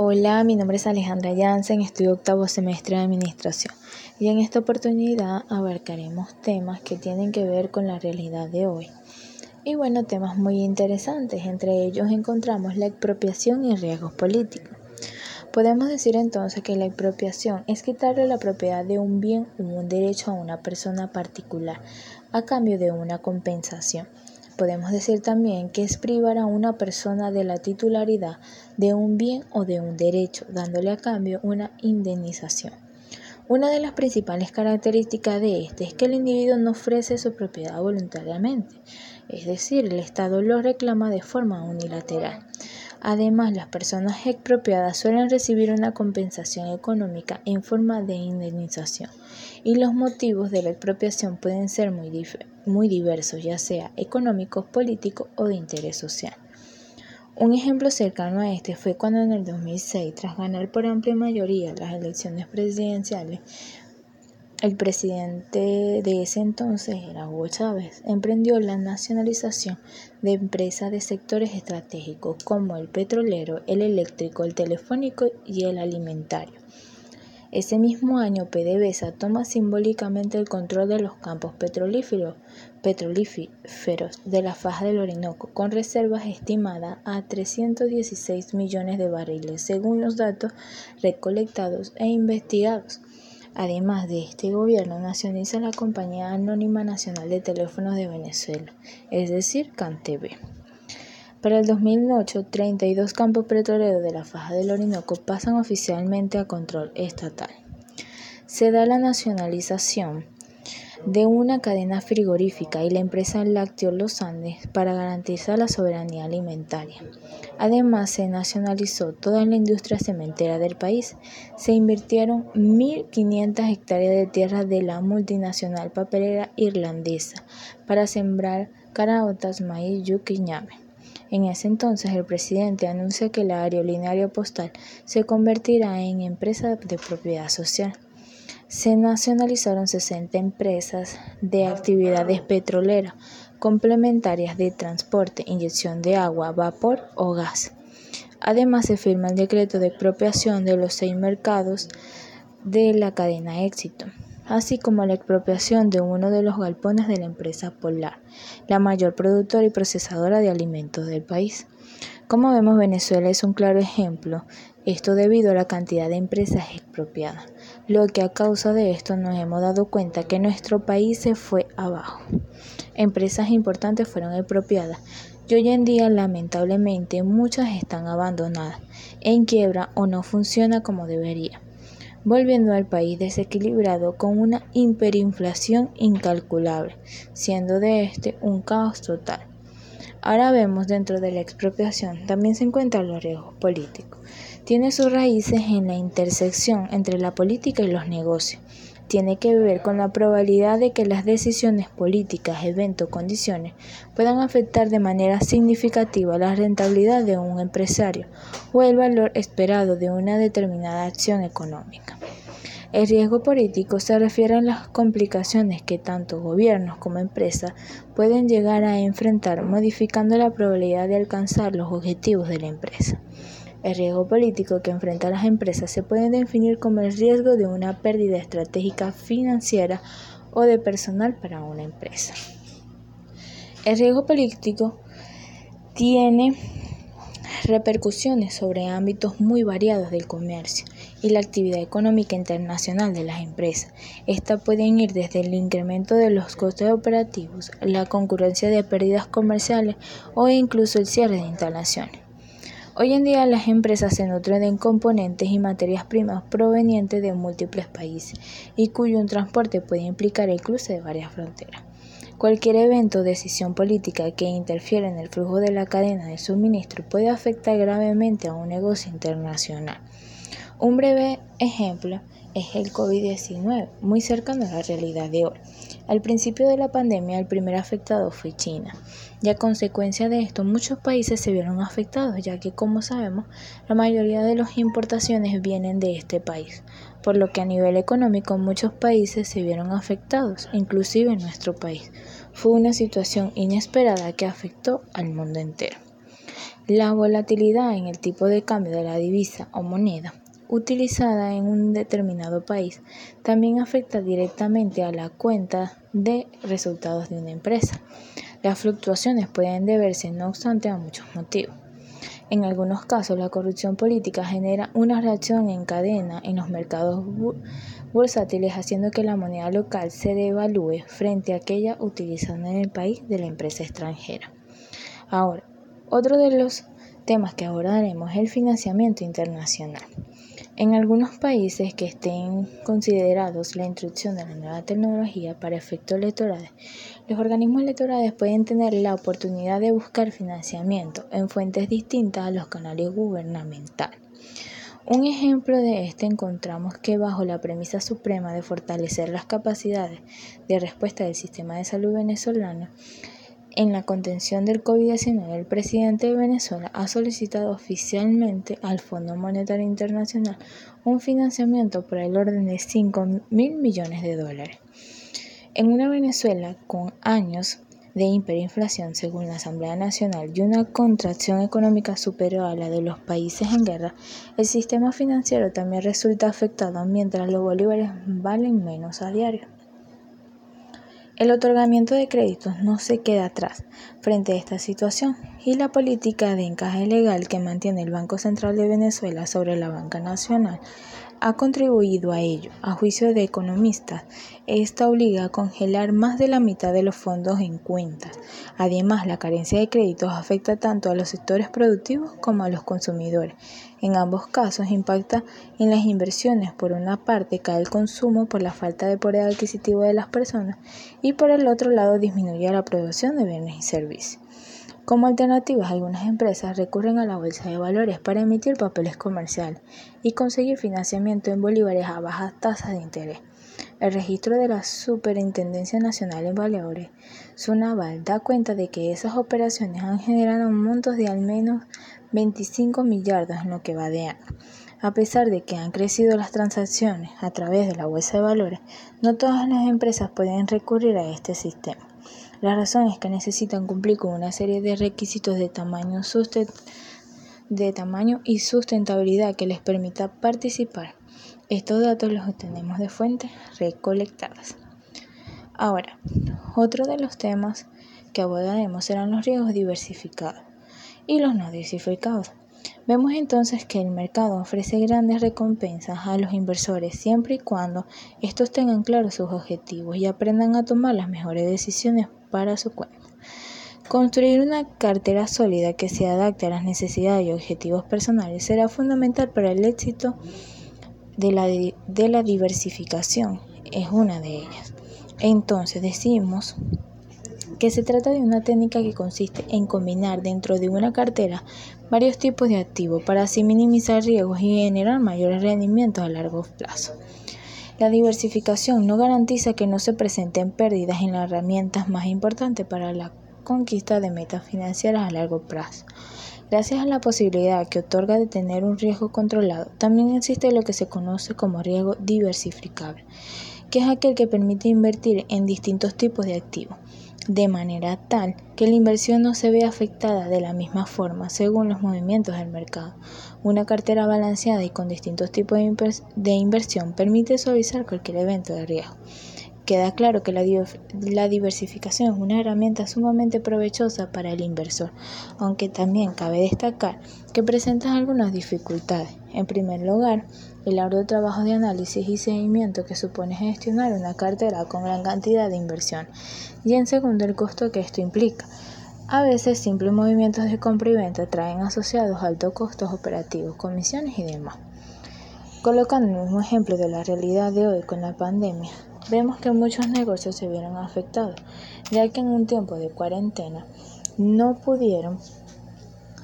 Hola, mi nombre es Alejandra Jansen, estudio octavo semestre de Administración y en esta oportunidad abarcaremos temas que tienen que ver con la realidad de hoy. Y bueno, temas muy interesantes, entre ellos encontramos la expropiación y riesgos políticos. Podemos decir entonces que la expropiación es quitarle la propiedad de un bien o un derecho a una persona particular a cambio de una compensación. Podemos decir también que es privar a una persona de la titularidad de un bien o de un derecho, dándole a cambio una indemnización. Una de las principales características de este es que el individuo no ofrece su propiedad voluntariamente, es decir, el Estado lo reclama de forma unilateral. Además, las personas expropiadas suelen recibir una compensación económica en forma de indemnización y los motivos de la expropiación pueden ser muy, muy diversos, ya sea económicos, políticos o de interés social. Un ejemplo cercano a este fue cuando en el 2006, tras ganar por amplia mayoría las elecciones presidenciales, el presidente de ese entonces era Hugo Chávez. Emprendió la nacionalización de empresas de sectores estratégicos como el petrolero, el eléctrico, el telefónico y el alimentario. Ese mismo año PDVSA toma simbólicamente el control de los campos petrolíferos, petrolíferos de la faja del Orinoco, con reservas estimadas a 316 millones de barriles, según los datos recolectados e investigados. Además de este gobierno, nacionaliza la Compañía Anónima Nacional de Teléfonos de Venezuela, es decir, CanTV. Para el 2008, 32 campos petroleros de la faja del Orinoco pasan oficialmente a control estatal. Se da la nacionalización de una cadena frigorífica y la empresa Lácteo Los Andes para garantizar la soberanía alimentaria. Además, se nacionalizó toda la industria cementera del país. Se invirtieron 1.500 hectáreas de tierra de la multinacional papelera irlandesa para sembrar caraotas, maíz, y ñame. En ese entonces, el presidente anuncia que la aerolínea postal se convertirá en empresa de propiedad social se nacionalizaron 60 empresas de actividades petroleras complementarias de transporte, inyección de agua, vapor o gas. Además, se firma el decreto de expropiación de los seis mercados de la cadena Éxito, así como la expropiación de uno de los galpones de la empresa Polar, la mayor productora y procesadora de alimentos del país. Como vemos, Venezuela es un claro ejemplo, esto debido a la cantidad de empresas expropiadas, lo que a causa de esto nos hemos dado cuenta que nuestro país se fue abajo. Empresas importantes fueron expropiadas y hoy en día lamentablemente muchas están abandonadas, en quiebra o no funciona como debería, volviendo al país desequilibrado con una hiperinflación incalculable, siendo de este un caos total. Ahora vemos dentro de la expropiación también se encuentran los riesgos políticos. Tiene sus raíces en la intersección entre la política y los negocios. Tiene que ver con la probabilidad de que las decisiones políticas, eventos, condiciones puedan afectar de manera significativa la rentabilidad de un empresario o el valor esperado de una determinada acción económica. El riesgo político se refiere a las complicaciones que tanto gobiernos como empresas pueden llegar a enfrentar, modificando la probabilidad de alcanzar los objetivos de la empresa. El riesgo político que enfrentan las empresas se puede definir como el riesgo de una pérdida estratégica financiera o de personal para una empresa. El riesgo político tiene repercusiones sobre ámbitos muy variados del comercio y la actividad económica internacional de las empresas. Estas pueden ir desde el incremento de los costes operativos, la concurrencia de pérdidas comerciales o incluso el cierre de instalaciones. Hoy en día las empresas se nutren de componentes y materias primas provenientes de múltiples países y cuyo transporte puede implicar el cruce de varias fronteras. Cualquier evento o decisión política que interfiera en el flujo de la cadena de suministro puede afectar gravemente a un negocio internacional. Un breve ejemplo es el COVID-19, muy cercano a la realidad de hoy. Al principio de la pandemia, el primer afectado fue China, y a consecuencia de esto muchos países se vieron afectados, ya que como sabemos, la mayoría de las importaciones vienen de este país, por lo que a nivel económico muchos países se vieron afectados, inclusive nuestro país. Fue una situación inesperada que afectó al mundo entero. La volatilidad en el tipo de cambio de la divisa o moneda utilizada en un determinado país también afecta directamente a la cuenta de resultados de una empresa. Las fluctuaciones pueden deberse, no obstante, a muchos motivos. En algunos casos, la corrupción política genera una reacción en cadena en los mercados bursátiles, haciendo que la moneda local se devalúe frente a aquella utilizada en el país de la empresa extranjera. Ahora, otro de los temas que abordaremos es el financiamiento internacional. En algunos países que estén considerados la introducción de la nueva tecnología para efectos electorales, los organismos electorales pueden tener la oportunidad de buscar financiamiento en fuentes distintas a los canales gubernamentales. Un ejemplo de este encontramos que bajo la premisa suprema de fortalecer las capacidades de respuesta del sistema de salud venezolano, en la contención del COVID-19, el presidente de Venezuela ha solicitado oficialmente al Fondo Monetario Internacional un financiamiento por el orden de 5 mil millones de dólares. En una Venezuela con años de hiperinflación, según la Asamblea Nacional, y una contracción económica superior a la de los países en guerra, el sistema financiero también resulta afectado mientras los bolívares valen menos a diario. El otorgamiento de créditos no se queda atrás frente a esta situación y la política de encaje legal que mantiene el Banco Central de Venezuela sobre la banca nacional ha contribuido a ello. A juicio de economistas, esta obliga a congelar más de la mitad de los fondos en cuentas. Además, la carencia de créditos afecta tanto a los sectores productivos como a los consumidores. En ambos casos impacta en las inversiones. Por una parte, cae el consumo por la falta de poder adquisitivo de las personas y por el otro lado disminuye la producción de bienes y servicios. Como alternativas, algunas empresas recurren a la bolsa de valores para emitir papeles comerciales y conseguir financiamiento en bolívares a bajas tasas de interés. El registro de la Superintendencia Nacional en Valores, SUNAVAL, da cuenta de que esas operaciones han generado montos de al menos 25 millardos en lo que va de año. A pesar de que han crecido las transacciones a través de la bolsa de valores, no todas las empresas pueden recurrir a este sistema. La razón es que necesitan cumplir con una serie de requisitos de tamaño, de tamaño y sustentabilidad que les permita participar. Estos datos los obtenemos de fuentes recolectadas. Ahora, otro de los temas que abordaremos serán los riesgos diversificados y los no diversificados. Vemos entonces que el mercado ofrece grandes recompensas a los inversores siempre y cuando estos tengan claros sus objetivos y aprendan a tomar las mejores decisiones para su cuenta. Construir una cartera sólida que se adapte a las necesidades y objetivos personales será fundamental para el éxito de la, de la diversificación. Es una de ellas. Entonces decimos que se trata de una técnica que consiste en combinar dentro de una cartera varios tipos de activos para así minimizar riesgos y generar mayores rendimientos a largo plazo. La diversificación no garantiza que no se presenten pérdidas en las herramientas más importantes para la conquista de metas financieras a largo plazo. Gracias a la posibilidad que otorga de tener un riesgo controlado, también existe lo que se conoce como riesgo diversificable, que es aquel que permite invertir en distintos tipos de activos de manera tal que la inversión no se vea afectada de la misma forma según los movimientos del mercado. Una cartera balanceada y con distintos tipos de, inversión permite suavizar cualquier evento de riesgo. Queda claro que la, diversificación es una herramienta sumamente provechosa para el inversor, aunque también cabe destacar que presenta algunas dificultades. En primer lugar, el arduo trabajo de análisis y seguimiento que supone gestionar una cartera con gran cantidad de inversión y en segundo el costo que esto implica. A veces simples movimientos de compra y venta traen asociados altos costos operativos, comisiones y demás. Colocando el mismo ejemplo de la realidad de hoy con la pandemia, vemos que muchos negocios se vieron afectados, ya que en un tiempo de cuarentena no pudieron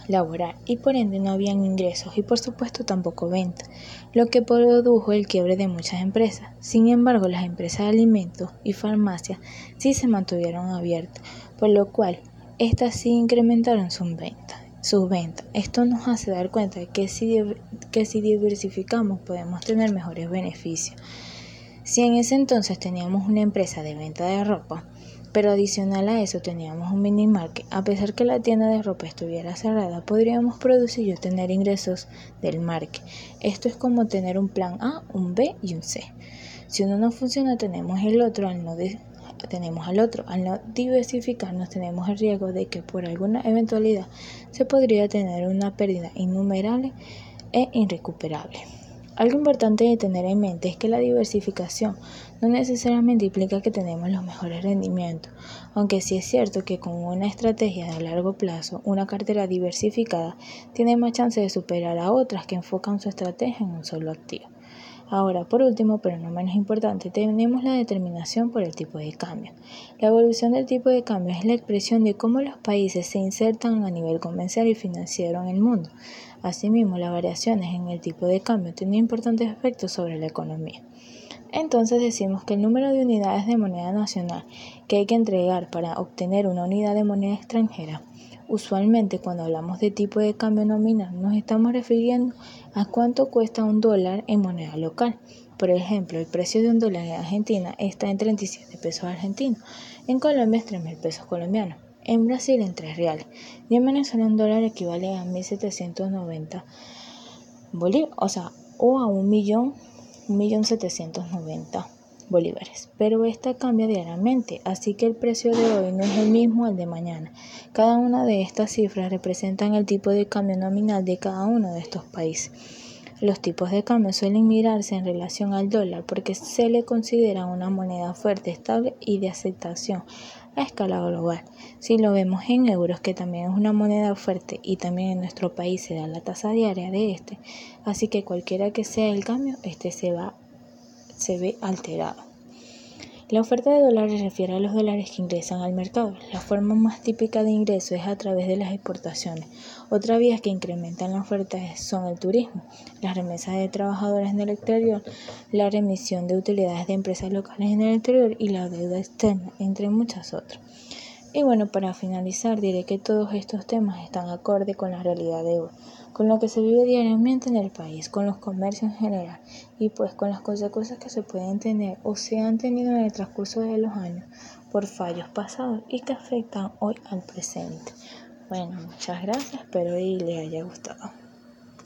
laborar y por ende no habían ingresos y por supuesto tampoco ventas, lo que produjo el quiebre de muchas empresas. Sin embargo, las empresas de alimentos y farmacias sí se mantuvieron abiertas, por lo cual estas sí incrementaron sus ventas. Sus ventas. Esto nos hace dar cuenta de que si, que si diversificamos podemos tener mejores beneficios. Si en ese entonces teníamos una empresa de venta de ropa, Pero adicional a eso teníamos un mini market. A pesar que la tienda de ropa estuviera cerrada, podríamos producir y obtener ingresos del market. Esto es como tener un plan A, un B y un C. Si uno no funciona, tenemos el otro al no tenemos al otro. Al no diversificarnos, tenemos el riesgo de que por alguna eventualidad se podría tener una pérdida innumerable e irrecuperable. Algo importante de tener en mente es que la diversificación no necesariamente implica que tenemos los mejores rendimientos, aunque sí es cierto que con una estrategia de largo plazo, una cartera diversificada tiene más chance de superar a otras que enfocan su estrategia en un solo activo. Ahora, por último, pero no menos importante, tenemos la determinación por el tipo de cambio. La evolución del tipo de cambio es la expresión de cómo los países se insertan a nivel comercial y financiero en el mundo. Asimismo, las variaciones en el tipo de cambio tienen importantes efectos sobre la economía. Entonces decimos que el número de unidades de moneda nacional que hay que entregar para obtener una unidad de moneda extranjera, usualmente cuando hablamos de tipo de cambio nominal nos estamos refiriendo a cuánto cuesta un dólar en moneda local. Por ejemplo, el precio de un dólar en Argentina está en 37 pesos argentinos, en Colombia es 3 mil pesos colombianos en Brasil en 3 reales y en Venezuela un dólar equivale a 1.790 bolívares, o sea, o a un millón, un millón bolívares. Pero esta cambia diariamente, así que el precio de hoy no es el mismo al de mañana. Cada una de estas cifras representan el tipo de cambio nominal de cada uno de estos países. Los tipos de cambio suelen mirarse en relación al dólar porque se le considera una moneda fuerte, estable y de aceptación a escala global. Si lo vemos en euros, que también es una moneda fuerte y también en nuestro país se da la tasa diaria de este, así que cualquiera que sea el cambio, este se va se ve alterado. La oferta de dólares refiere a los dólares que ingresan al mercado. La forma más típica de ingreso es a través de las exportaciones. Otra vía que incrementan la oferta son el turismo, las remesas de trabajadores en el exterior, la remisión de utilidades de empresas locales en el exterior y la deuda externa, entre muchas otras. Y bueno, para finalizar diré que todos estos temas están acorde con la realidad de hoy, con lo que se vive diariamente en el país, con los comercios en general y pues con las consecuencias que se pueden tener o se han tenido en el transcurso de los años por fallos pasados y que afectan hoy al presente. Bueno, muchas gracias, espero y les haya gustado.